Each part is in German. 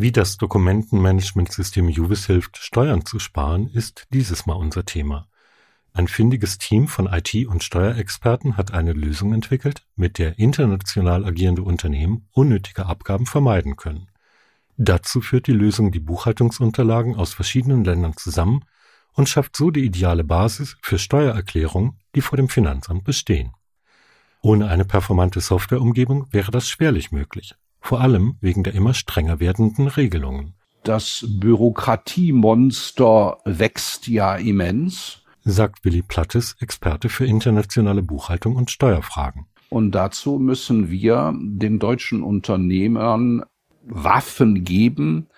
Wie das Dokumentenmanagementsystem Juvis hilft, Steuern zu sparen, ist dieses Mal unser Thema. Ein findiges Team von IT- und Steuerexperten hat eine Lösung entwickelt, mit der international agierende Unternehmen unnötige Abgaben vermeiden können. Dazu führt die Lösung die Buchhaltungsunterlagen aus verschiedenen Ländern zusammen und schafft so die ideale Basis für Steuererklärungen, die vor dem Finanzamt bestehen. Ohne eine performante Softwareumgebung wäre das schwerlich möglich, vor allem wegen der immer strenger werdenden Regelungen. Das Bürokratiemonster wächst ja immens, sagt Willi Plattes, Experte für internationale Buchhaltung und Steuerfragen. Und dazu müssen wir den deutschen Unternehmern Waffen geben,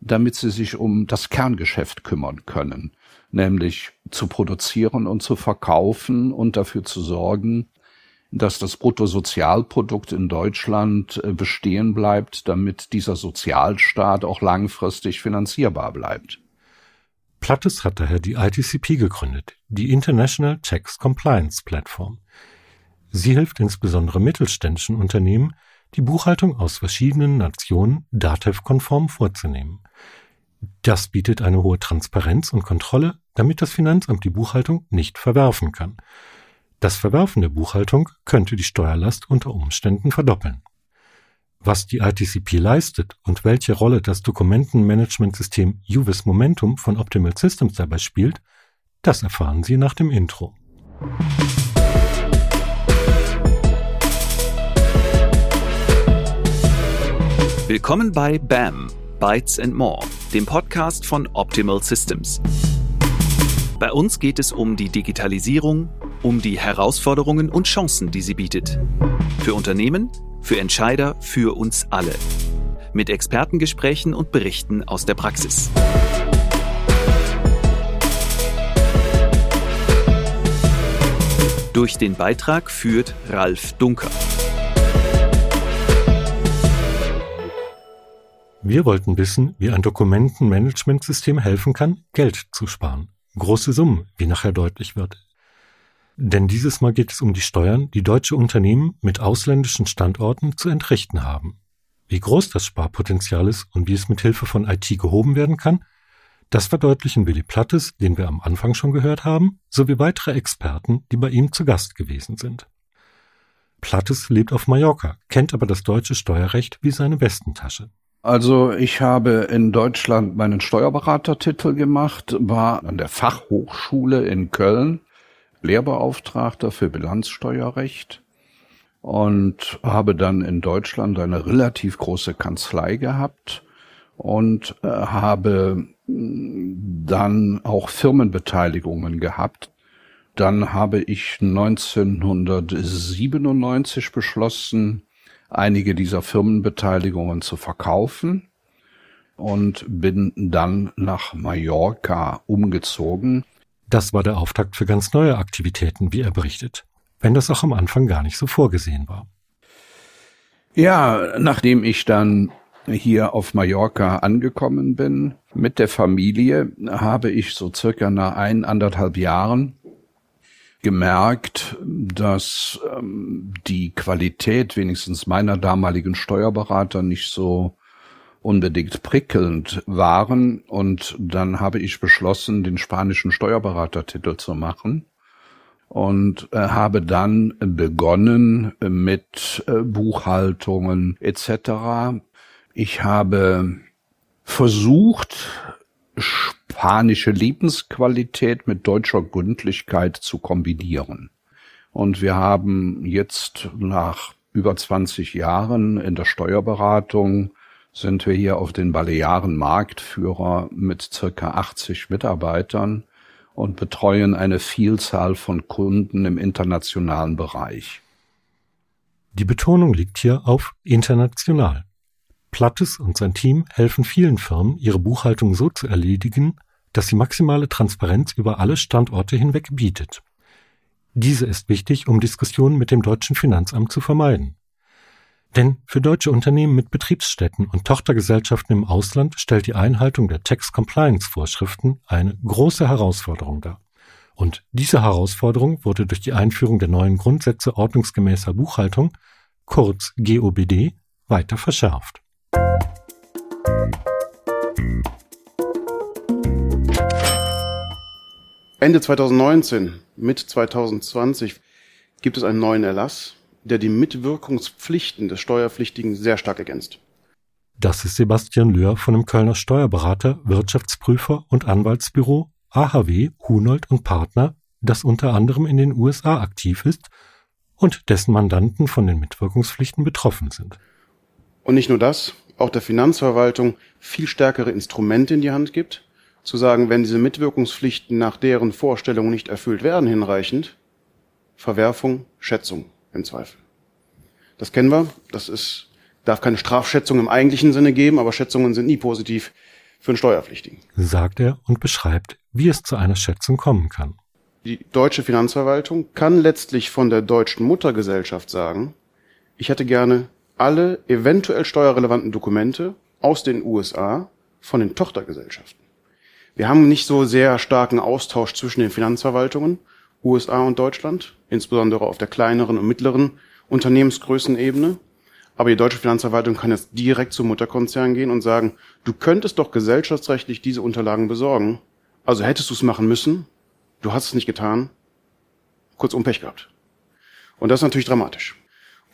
damit sie sich um das Kerngeschäft kümmern können, nämlich zu produzieren und zu verkaufen und dafür zu sorgen, dass das Bruttosozialprodukt in Deutschland äh, bestehen bleibt, damit dieser Sozialstaat auch langfristig finanzierbar bleibt. Plattes hat daher die ITCP gegründet, die International Tax Compliance Platform. Sie hilft insbesondere mittelständischen Unternehmen, die Buchhaltung aus verschiedenen Nationen DATEV-konform vorzunehmen. Das bietet eine hohe Transparenz und Kontrolle, damit das Finanzamt die Buchhaltung nicht verwerfen kann. Das Verwerfen der Buchhaltung könnte die Steuerlast unter Umständen verdoppeln. Was die ITCP leistet und welche Rolle das Dokumentenmanagementsystem UVIS Momentum von Optimal Systems dabei spielt, das erfahren Sie nach dem Intro. Willkommen bei BAM, Bytes and More, dem Podcast von Optimal Systems. Bei uns geht es um die Digitalisierung, um die Herausforderungen und Chancen, die sie bietet. Für Unternehmen, für Entscheider, für uns alle. Mit Expertengesprächen und Berichten aus der Praxis. Durch den Beitrag führt Ralf Dunker. Wir wollten wissen, wie ein Dokumentenmanagementsystem helfen kann, Geld zu sparen. Große Summen, wie nachher deutlich wird. Denn dieses Mal geht es um die Steuern, die deutsche Unternehmen mit ausländischen Standorten zu entrichten haben. Wie groß das Sparpotenzial ist und wie es mit Hilfe von IT gehoben werden kann, das verdeutlichen Willi Plattes, den wir am Anfang schon gehört haben, sowie weitere Experten, die bei ihm zu Gast gewesen sind. Plattes lebt auf Mallorca, kennt aber das deutsche Steuerrecht wie seine Westentasche. Also ich habe in Deutschland meinen Steuerberatertitel gemacht, war an der Fachhochschule in Köln Lehrbeauftragter für Bilanzsteuerrecht und habe dann in Deutschland eine relativ große Kanzlei gehabt und äh, habe mm, dann auch Firmenbeteiligungen gehabt. Dann habe ich 1997 beschlossen, einige dieser Firmenbeteiligungen zu verkaufen und bin dann nach Mallorca umgezogen. Das war der Auftakt für ganz neue Aktivitäten, wie er berichtet, wenn das auch am Anfang gar nicht so vorgesehen war. Ja, nachdem ich dann hier auf Mallorca angekommen bin mit der Familie, habe ich so circa nach ein, anderthalb Jahren gemerkt, dass ähm, die Qualität wenigstens meiner damaligen Steuerberater nicht so unbedingt prickelnd waren. Und dann habe ich beschlossen, den spanischen Steuerberatertitel zu machen und äh, habe dann begonnen mit äh, Buchhaltungen etc. Ich habe versucht, spanische Lebensqualität mit deutscher Gründlichkeit zu kombinieren. Und wir haben jetzt nach über 20 Jahren in der Steuerberatung sind wir hier auf den Balearen Marktführer mit circa 80 Mitarbeitern und betreuen eine Vielzahl von Kunden im internationalen Bereich. Die Betonung liegt hier auf international. Plattes und sein Team helfen vielen Firmen, ihre Buchhaltung so zu erledigen, dass sie maximale Transparenz über alle Standorte hinweg bietet. Diese ist wichtig, um Diskussionen mit dem deutschen Finanzamt zu vermeiden. Denn für deutsche Unternehmen mit Betriebsstätten und Tochtergesellschaften im Ausland stellt die Einhaltung der Tax Compliance Vorschriften eine große Herausforderung dar. Und diese Herausforderung wurde durch die Einführung der neuen Grundsätze ordnungsgemäßer Buchhaltung kurz GOBD, weiter verschärft. Ende 2019, mit 2020 gibt es einen neuen Erlass, der die Mitwirkungspflichten des Steuerpflichtigen sehr stark ergänzt. Das ist Sebastian Löhr von dem Kölner Steuerberater, Wirtschaftsprüfer und Anwaltsbüro AHW Hunold und Partner, das unter anderem in den USA aktiv ist und dessen Mandanten von den Mitwirkungspflichten betroffen sind. Und nicht nur das, auch der Finanzverwaltung viel stärkere Instrumente in die Hand gibt, zu sagen, wenn diese Mitwirkungspflichten nach deren Vorstellung nicht erfüllt werden hinreichend, Verwerfung, Schätzung im Zweifel. Das kennen wir, das ist, darf keine Strafschätzung im eigentlichen Sinne geben, aber Schätzungen sind nie positiv für einen Steuerpflichtigen. Sagt er und beschreibt, wie es zu einer Schätzung kommen kann. Die deutsche Finanzverwaltung kann letztlich von der deutschen Muttergesellschaft sagen, ich hätte gerne alle eventuell steuerrelevanten Dokumente aus den USA von den Tochtergesellschaften. Wir haben nicht so sehr starken Austausch zwischen den Finanzverwaltungen, USA und Deutschland, insbesondere auf der kleineren und mittleren Unternehmensgrößenebene. Aber die deutsche Finanzverwaltung kann jetzt direkt zum Mutterkonzern gehen und sagen, du könntest doch gesellschaftsrechtlich diese Unterlagen besorgen. Also hättest du es machen müssen, du hast es nicht getan, kurzum Pech gehabt. Und das ist natürlich dramatisch.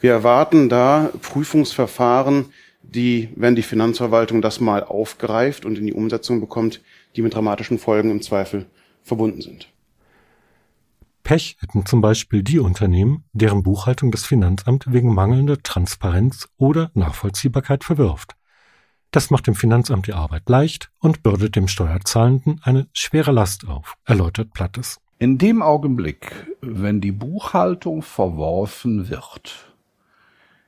Wir erwarten da Prüfungsverfahren, die, wenn die Finanzverwaltung das mal aufgreift und in die Umsetzung bekommt, die mit dramatischen Folgen im Zweifel verbunden sind. Pech hätten zum Beispiel die Unternehmen, deren Buchhaltung das Finanzamt wegen mangelnder Transparenz oder Nachvollziehbarkeit verwirft. Das macht dem Finanzamt die Arbeit leicht und bürdet dem Steuerzahlenden eine schwere Last auf, erläutert Plattes. In dem Augenblick, wenn die Buchhaltung verworfen wird,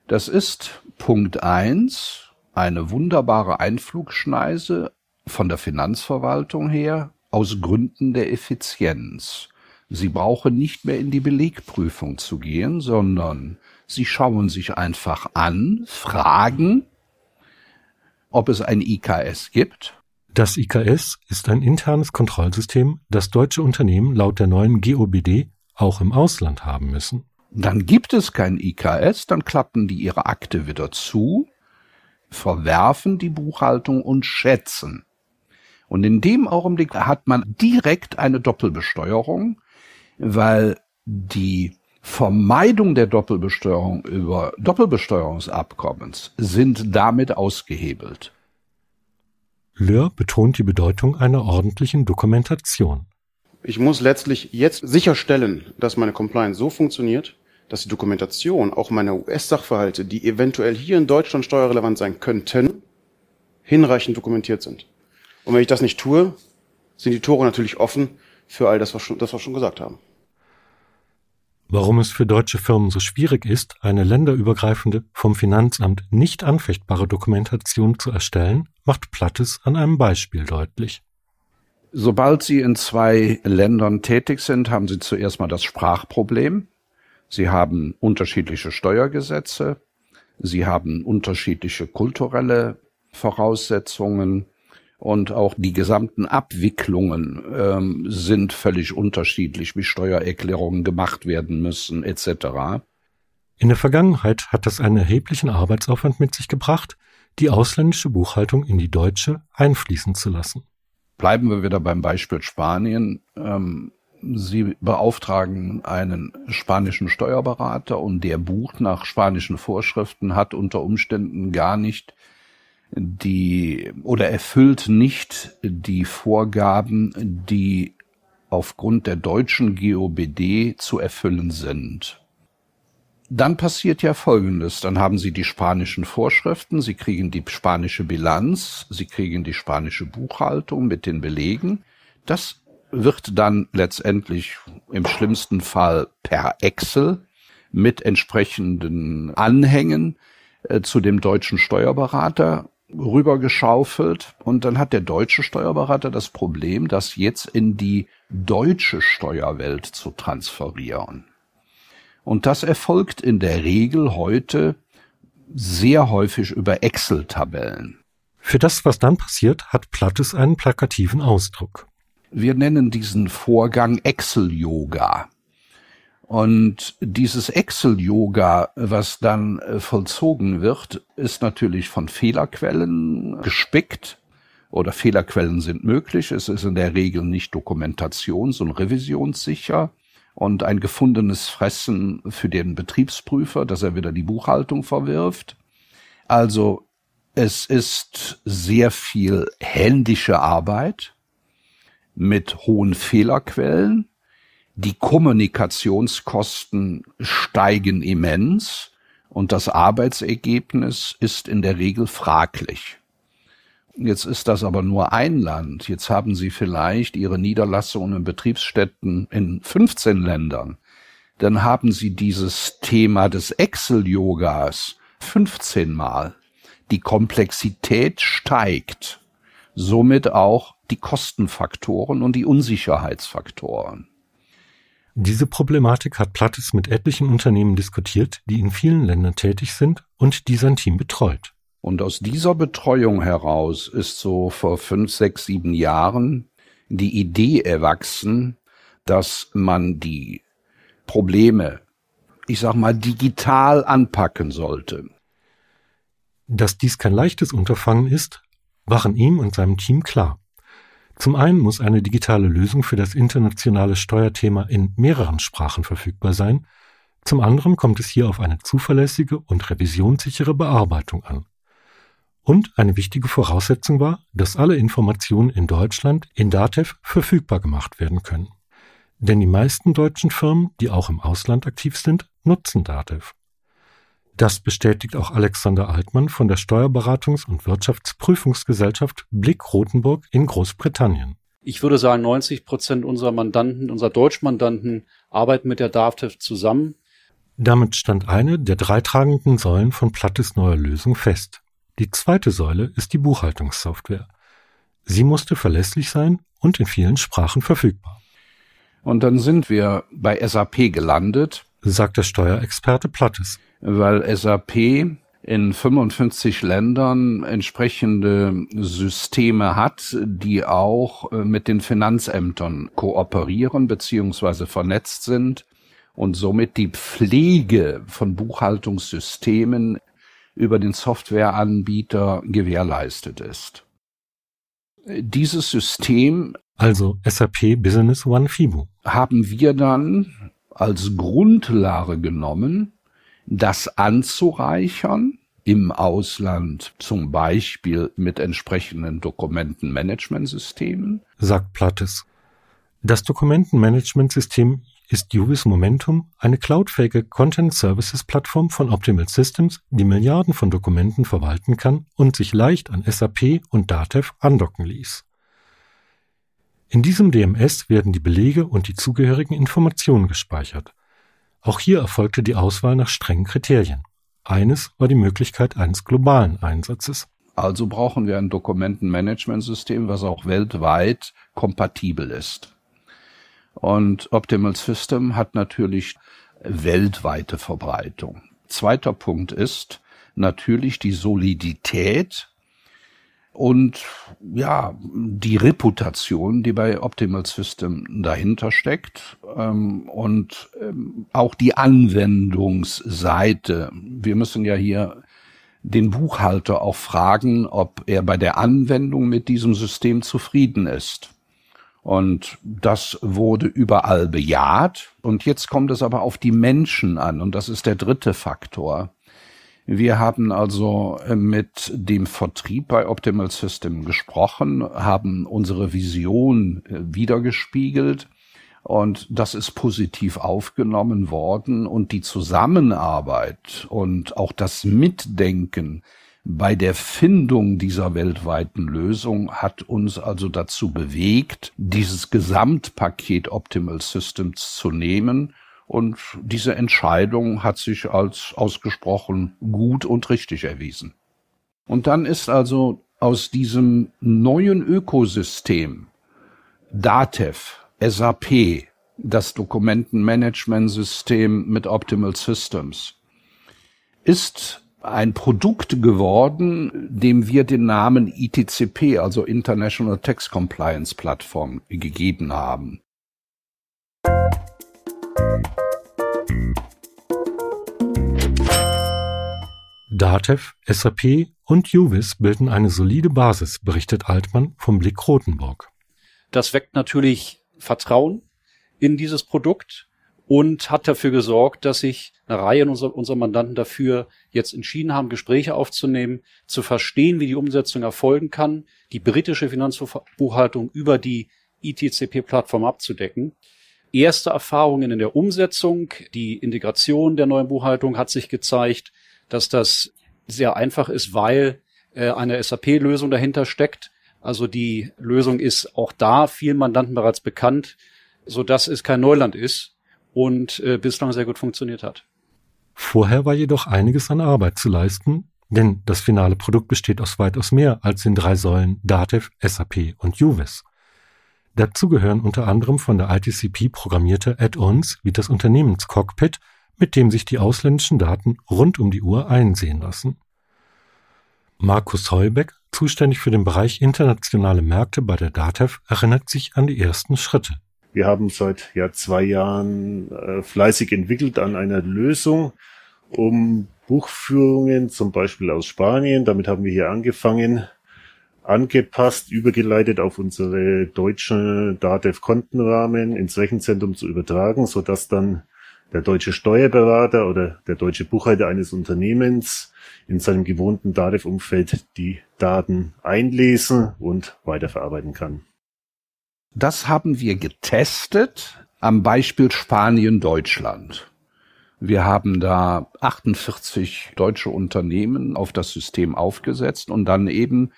das ist Punkt eins eine wunderbare Einflugschneise von der Finanzverwaltung her aus Gründen der Effizienz. Sie brauchen nicht mehr in die Belegprüfung zu gehen, sondern Sie schauen sich einfach an, fragen, ob es ein IKS gibt. Das IKS ist ein internes Kontrollsystem, das deutsche Unternehmen laut der neuen GOBD auch im Ausland haben müssen. Dann gibt es kein IKS, dann klappen die ihre Akte wieder zu, verwerfen die Buchhaltung und schätzen. Und in dem Augenblick hat man direkt eine Doppelbesteuerung, weil die Vermeidung der Doppelbesteuerung über Doppelbesteuerungsabkommens sind damit ausgehebelt. Löhr betont die Bedeutung einer ordentlichen Dokumentation. Ich muss letztlich jetzt sicherstellen, dass meine Compliance so funktioniert, dass die Dokumentation auch meiner US-Sachverhalte, die eventuell hier in Deutschland steuerrelevant sein könnten, hinreichend dokumentiert sind. Und wenn ich das nicht tue, sind die Tore natürlich offen für all das, was, schon, das wir schon gesagt haben. Warum es für deutsche Firmen so schwierig ist, eine länderübergreifende, vom Finanzamt nicht anfechtbare Dokumentation zu erstellen, macht Plattes an einem Beispiel deutlich. Sobald Sie in zwei Ländern tätig sind, haben Sie zuerst mal das Sprachproblem. Sie haben unterschiedliche Steuergesetze. Sie haben unterschiedliche kulturelle Voraussetzungen und auch die gesamten Abwicklungen ähm, sind völlig unterschiedlich, wie Steuererklärungen gemacht werden müssen etc. In der Vergangenheit hat das einen erheblichen Arbeitsaufwand mit sich gebracht, die ausländische Buchhaltung in die deutsche einfließen zu lassen. Bleiben wir wieder beim Beispiel Spanien. Ähm, Sie beauftragen einen spanischen Steuerberater und der bucht nach spanischen Vorschriften, hat unter Umständen gar nicht die oder erfüllt nicht die Vorgaben, die aufgrund der deutschen GOBD zu erfüllen sind. Dann passiert ja Folgendes. Dann haben Sie die spanischen Vorschriften, Sie kriegen die spanische Bilanz, Sie kriegen die spanische Buchhaltung mit den Belegen. Das wird dann letztendlich im schlimmsten Fall per Excel mit entsprechenden Anhängen äh, zu dem deutschen Steuerberater rübergeschaufelt und dann hat der deutsche Steuerberater das Problem, das jetzt in die deutsche Steuerwelt zu transferieren. Und das erfolgt in der Regel heute sehr häufig über Excel-Tabellen. Für das, was dann passiert, hat Plattes einen plakativen Ausdruck. Wir nennen diesen Vorgang Excel-Yoga. Und dieses Excel-Yoga, was dann äh, vollzogen wird, ist natürlich von Fehlerquellen gespickt oder Fehlerquellen sind möglich. Es ist in der Regel nicht dokumentations- und revisionssicher und ein gefundenes Fressen für den Betriebsprüfer, dass er wieder die Buchhaltung verwirft. Also es ist sehr viel händische Arbeit mit hohen Fehlerquellen die Kommunikationskosten steigen immens und das Arbeitsergebnis ist in der Regel fraglich. Jetzt ist das aber nur ein Land. Jetzt haben Sie vielleicht Ihre Niederlassungen in Betriebsstätten in 15 Ländern. Dann haben Sie dieses Thema des Excel-Yogas 15 Mal. Die Komplexität steigt. Somit auch die Kostenfaktoren und die Unsicherheitsfaktoren. Diese Problematik hat Plattes mit etlichen Unternehmen diskutiert, die in vielen Ländern tätig sind und die sein Team betreut. Und aus dieser Betreuung heraus ist so vor fünf, sechs, sieben Jahren die Idee erwachsen, dass man die Probleme, ich sag mal, digital anpacken sollte. Dass dies kein leichtes Unterfangen ist, waren ihm und seinem Team klar. Zum einen muss eine digitale Lösung für das internationale Steuerthema in mehreren Sprachen verfügbar sein, zum anderen kommt es hier auf eine zuverlässige und revisionssichere Bearbeitung an. Und eine wichtige Voraussetzung war, dass alle Informationen in Deutschland in Datev verfügbar gemacht werden können. Denn die meisten deutschen Firmen, die auch im Ausland aktiv sind, nutzen Datev. Das bestätigt auch Alexander Altmann von der Steuerberatungs- und Wirtschaftsprüfungsgesellschaft Blick Rothenburg in Großbritannien. Ich würde sagen, 90 Prozent unserer Mandanten, unserer Deutschmandanten arbeiten mit der DAVTEV zusammen. Damit stand eine der drei tragenden Säulen von Plattes neuer Lösung fest. Die zweite Säule ist die Buchhaltungssoftware. Sie musste verlässlich sein und in vielen Sprachen verfügbar. Und dann sind wir bei SAP gelandet, sagt der Steuerexperte Plattes weil SAP in 55 Ländern entsprechende Systeme hat, die auch äh, mit den Finanzämtern kooperieren beziehungsweise vernetzt sind und somit die Pflege von Buchhaltungssystemen über den Softwareanbieter gewährleistet ist. Dieses System, also SAP Business One FIBO, haben wir dann als Grundlage genommen das anzureichern im Ausland, zum Beispiel mit entsprechenden Dokumentenmanagementsystemen, sagt Plattes. Das Dokumentenmanagementsystem ist Juvis Momentum, eine cloudfähige Content Services Plattform von Optimal Systems, die Milliarden von Dokumenten verwalten kann und sich leicht an SAP und Datev andocken ließ. In diesem DMS werden die Belege und die zugehörigen Informationen gespeichert. Auch hier erfolgte die Auswahl nach strengen Kriterien. Eines war die Möglichkeit eines globalen Einsatzes. Also brauchen wir ein Dokumentenmanagementsystem, was auch weltweit kompatibel ist. Und Optimal System hat natürlich weltweite Verbreitung. Zweiter Punkt ist natürlich die Solidität und ja, die Reputation, die bei Optimal System dahinter steckt ähm, und ähm, auch die Anwendungsseite. Wir müssen ja hier den Buchhalter auch fragen, ob er bei der Anwendung mit diesem System zufrieden ist. Und das wurde überall bejaht. Und jetzt kommt es aber auf die Menschen an. Und das ist der dritte Faktor. Wir haben also äh, mit dem Vertrieb bei Optimal System gesprochen, haben unsere Vision äh, wiedergespiegelt. Und das ist positiv aufgenommen worden. Und die Zusammenarbeit und auch das Mitdenken bei der Findung dieser weltweiten Lösung hat uns also dazu bewegt, dieses Gesamtpaket Optimal Systems zu nehmen und diese Entscheidung hat sich als ausgesprochen gut und richtig erwiesen. Und dann ist also aus diesem neuen Ökosystem DATEV, SAP, das Dokumentenmanagementsystem mit Optimal Systems, ist ein Produkt geworden, dem wir den Namen ITCP, also International Tax Compliance Platform, gegeben haben. DATEV, SAP und UVIS bilden eine solide Basis, berichtet Altmann vom Blick Rotenburg. Das weckt natürlich Vertrauen in dieses Produkt und hat dafür gesorgt, dass sich eine Reihe unserer, unserer Mandanten dafür jetzt entschieden haben, Gespräche aufzunehmen, zu verstehen, wie die Umsetzung erfolgen kann, die britische Finanzbuchhaltung über die ITCP-Plattform abzudecken. Erste Erfahrungen in der Umsetzung, die Integration der neuen Buchhaltung hat sich gezeigt, dass das sehr einfach ist, weil äh, eine SAP-Lösung dahinter steckt. Also die Lösung ist auch da vielen Mandanten bereits bekannt, so dass es kein Neuland ist und äh, bislang sehr gut funktioniert hat. Vorher war jedoch einiges an Arbeit zu leisten, denn das finale Produkt besteht aus weitaus mehr als den drei Säulen Datev, SAP und UVIS. Dazu gehören unter anderem von der ITCP programmierte Add-ons wie das Unternehmenscockpit, mit dem sich die ausländischen Daten rund um die Uhr einsehen lassen. Markus Heubeck, zuständig für den Bereich internationale Märkte bei der DATEV, erinnert sich an die ersten Schritte. Wir haben seit ja, zwei Jahren äh, fleißig entwickelt an einer Lösung, um Buchführungen zum Beispiel aus Spanien, damit haben wir hier angefangen, angepasst, übergeleitet auf unsere deutschen DATEV-Kontenrahmen ins Rechenzentrum zu übertragen, so dass dann der deutsche Steuerberater oder der deutsche Buchhalter eines Unternehmens in seinem gewohnten DATEV-Umfeld die Daten einlesen und weiterverarbeiten kann. Das haben wir getestet am Beispiel Spanien-Deutschland. Wir haben da 48 deutsche Unternehmen auf das System aufgesetzt und dann eben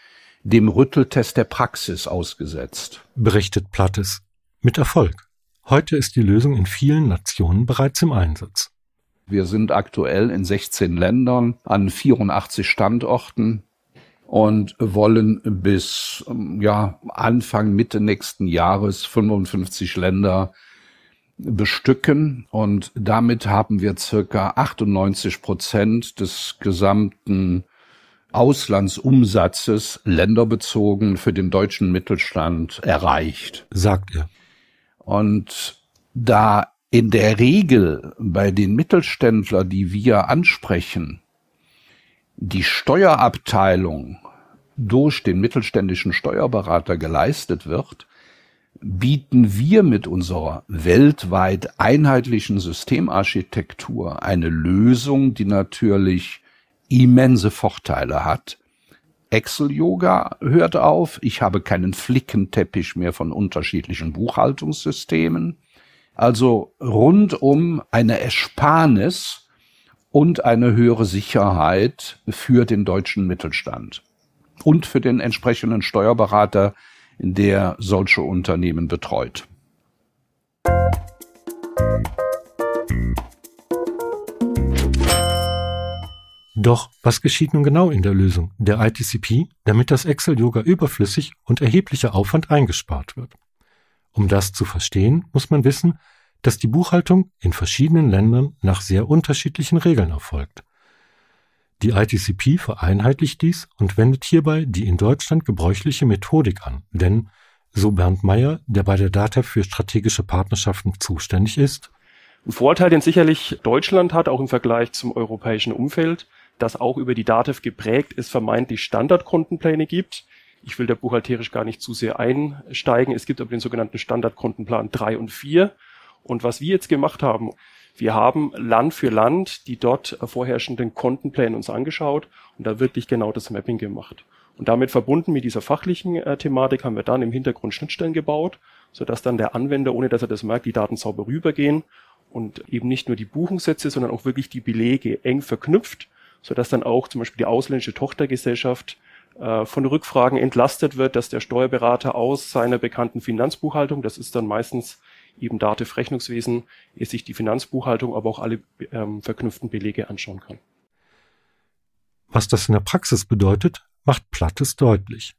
dem Rütteltest der Praxis ausgesetzt. Berichtet Plattes. Mit Erfolg. Heute ist die Lösung in vielen Nationen bereits im Einsatz. Wir sind aktuell in 16 Ländern an 84 Standorten und wollen bis ähm, ja, Anfang, Mitte nächsten Jahres 55 Länder bestücken und damit haben wir circa 98 Prozent des gesamten Auslandsumsatzes länderbezogen für den deutschen Mittelstand erreicht. Sagt er. Und da in der Regel bei den Mittelständler, die wir ansprechen, die Steuerabteilung durch den mittelständischen Steuerberater geleistet wird, bieten wir mit unserer weltweit einheitlichen Systemarchitektur eine Lösung, die natürlich immense Vorteile hat. Excel-Yoga hört auf, ich habe keinen Flickenteppich mehr von unterschiedlichen Buchhaltungssystemen. Also rundum eine Ersparnis und eine höhere Sicherheit für den deutschen Mittelstand und für den entsprechenden Steuerberater, der solche Unternehmen betreut. Doch was geschieht nun genau in der Lösung der ITCP, damit das Excel-Yoga überflüssig und erheblicher Aufwand eingespart wird? Um das zu verstehen, muss man wissen, dass die Buchhaltung in verschiedenen Ländern nach sehr unterschiedlichen Regeln erfolgt. Die ITCP vereinheitlicht dies und wendet hierbei die in Deutschland gebräuchliche Methodik an, denn, so Bernd Meyer, der bei der DATEV für strategische Partnerschaften zuständig ist, ein Vorteil, den sicherlich Deutschland hat, auch im Vergleich zum europäischen Umfeld, dass auch über die DATEV geprägt es vermeintlich Standardkontenpläne gibt. Ich will da buchhalterisch gar nicht zu sehr einsteigen. Es gibt aber den sogenannten Standardkontenplan 3 und 4. Und was wir jetzt gemacht haben, wir haben Land für Land die dort vorherrschenden Kontenpläne uns angeschaut und da wirklich genau das Mapping gemacht. Und damit verbunden mit dieser fachlichen äh, Thematik haben wir dann im Hintergrund Schnittstellen gebaut, sodass dann der Anwender, ohne dass er das merkt, die Daten sauber rübergehen und eben nicht nur die Buchungssätze, sondern auch wirklich die Belege eng verknüpft, sodass dann auch zum Beispiel die ausländische Tochtergesellschaft äh, von Rückfragen entlastet wird, dass der Steuerberater aus seiner bekannten Finanzbuchhaltung, das ist dann meistens eben Dativ Rechnungswesen, sich die Finanzbuchhaltung, aber auch alle ähm, verknüpften Belege anschauen kann. Was das in der Praxis bedeutet, macht Plattes deutlich.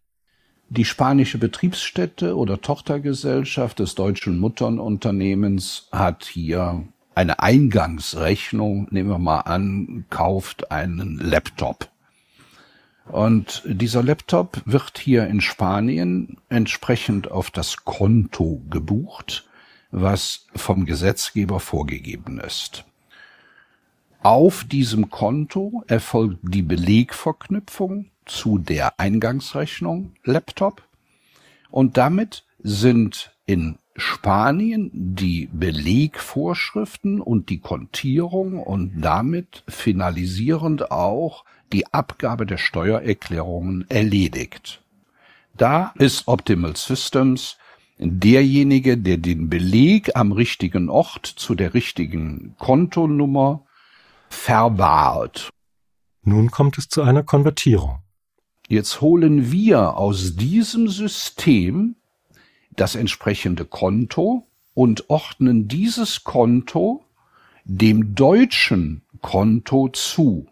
Die spanische Betriebsstätte oder Tochtergesellschaft des deutschen Mutternunternehmens hat hier eine Eingangsrechnung, nehmen wir mal an, kauft einen Laptop. Und dieser Laptop wird hier in Spanien entsprechend auf das Konto gebucht was vom Gesetzgeber vorgegeben ist. Auf diesem Konto erfolgt die Belegverknüpfung zu der Eingangsrechnung Laptop und damit sind in Spanien die Belegvorschriften und die Kontierung und damit finalisierend auch die Abgabe der Steuererklärungen erledigt. Da ist Optimal Systems derjenige, der den Beleg am richtigen Ort zu der richtigen Kontonummer verwahrt. Nun kommt es zu einer Konvertierung. Jetzt holen wir aus diesem System das entsprechende Konto und ordnen dieses Konto dem deutschen Konto zu.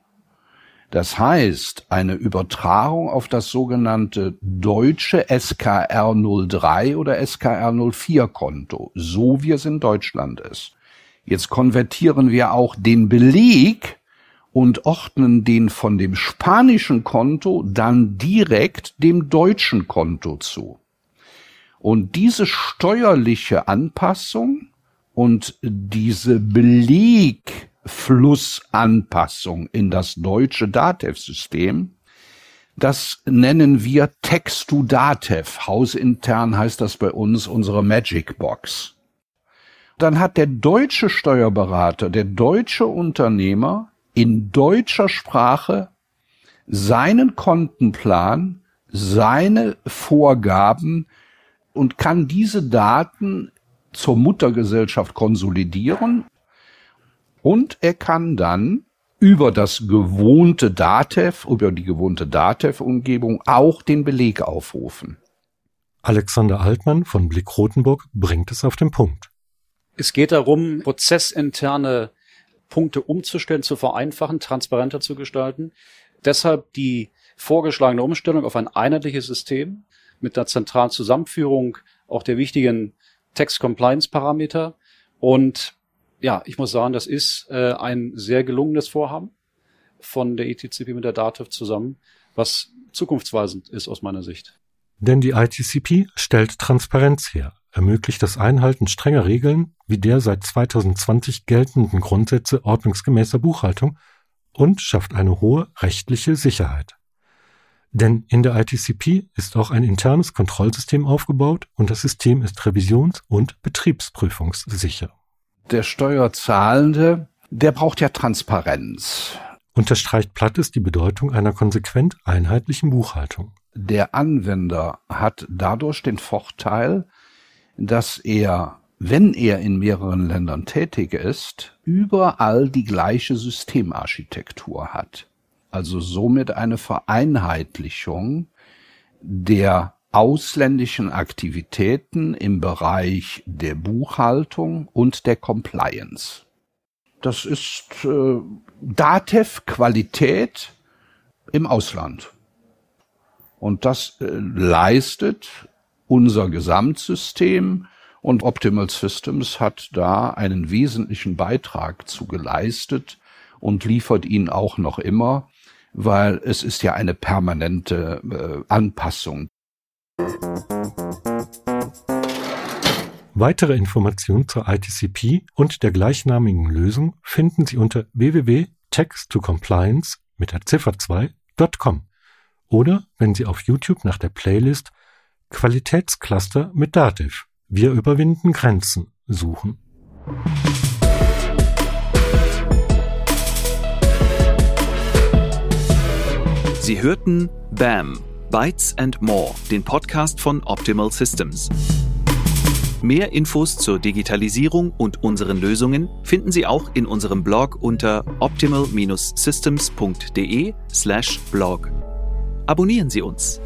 Das heißt, eine Übertragung auf das sogenannte deutsche SKR 03 oder SKR 04 Konto, so wie es in Deutschland ist. Jetzt konvertieren wir auch den Beleg und ordnen den von dem spanischen Konto dann direkt dem deutschen Konto zu. Und diese steuerliche Anpassung und diese Beleg Flussanpassung in das deutsche Datev-System. Das nennen wir Text-to-Datev. Hausintern heißt das bei uns unsere Magic Box. Dann hat der deutsche Steuerberater, der deutsche Unternehmer in deutscher Sprache seinen Kontenplan, seine Vorgaben und kann diese Daten zur Muttergesellschaft konsolidieren und er kann dann über das gewohnte Datev, über die gewohnte Datev-Umgebung auch den Beleg aufrufen. Alexander Altmann von Blick Rotenburg bringt es auf den Punkt. Es geht darum, prozessinterne Punkte umzustellen, zu vereinfachen, transparenter zu gestalten. Deshalb die vorgeschlagene Umstellung auf ein einheitliches System mit der zentralen Zusammenführung auch der wichtigen Text-Compliance-Parameter und ja, ich muss sagen, das ist äh, ein sehr gelungenes Vorhaben von der ETCP mit der DATEV zusammen, was zukunftsweisend ist aus meiner Sicht. Denn die ITCP stellt Transparenz her, ermöglicht das Einhalten strenger Regeln wie der seit 2020 geltenden Grundsätze ordnungsgemäßer Buchhaltung und schafft eine hohe rechtliche Sicherheit. Denn in der ITCP ist auch ein internes Kontrollsystem aufgebaut und das System ist revisions- und betriebsprüfungssicher der Steuerzahlende, der braucht ja Transparenz. Unterstreicht Plattes die Bedeutung einer konsequent einheitlichen Buchhaltung. Der Anwender hat dadurch den Vorteil, dass er, wenn er in mehreren Ländern tätig ist, überall die gleiche Systemarchitektur hat. Also somit eine Vereinheitlichung der ausländischen Aktivitäten im Bereich der Buchhaltung und der Compliance. Das ist äh, Datev Qualität im Ausland. Und das äh, leistet unser Gesamtsystem und Optimal Systems hat da einen wesentlichen Beitrag zu geleistet und liefert ihn auch noch immer, weil es ist ja eine permanente äh, Anpassung Weitere Informationen zur ITCP und der gleichnamigen Lösung finden Sie unter www.text2compliance mit der Ziffer 2.com oder wenn Sie auf YouTube nach der Playlist Qualitätscluster mit Dativ Wir überwinden Grenzen suchen. Sie hörten BAM Bytes and More, den Podcast von Optimal Systems. Mehr Infos zur Digitalisierung und unseren Lösungen finden Sie auch in unserem Blog unter optimal-systems.de/blog. Abonnieren Sie uns.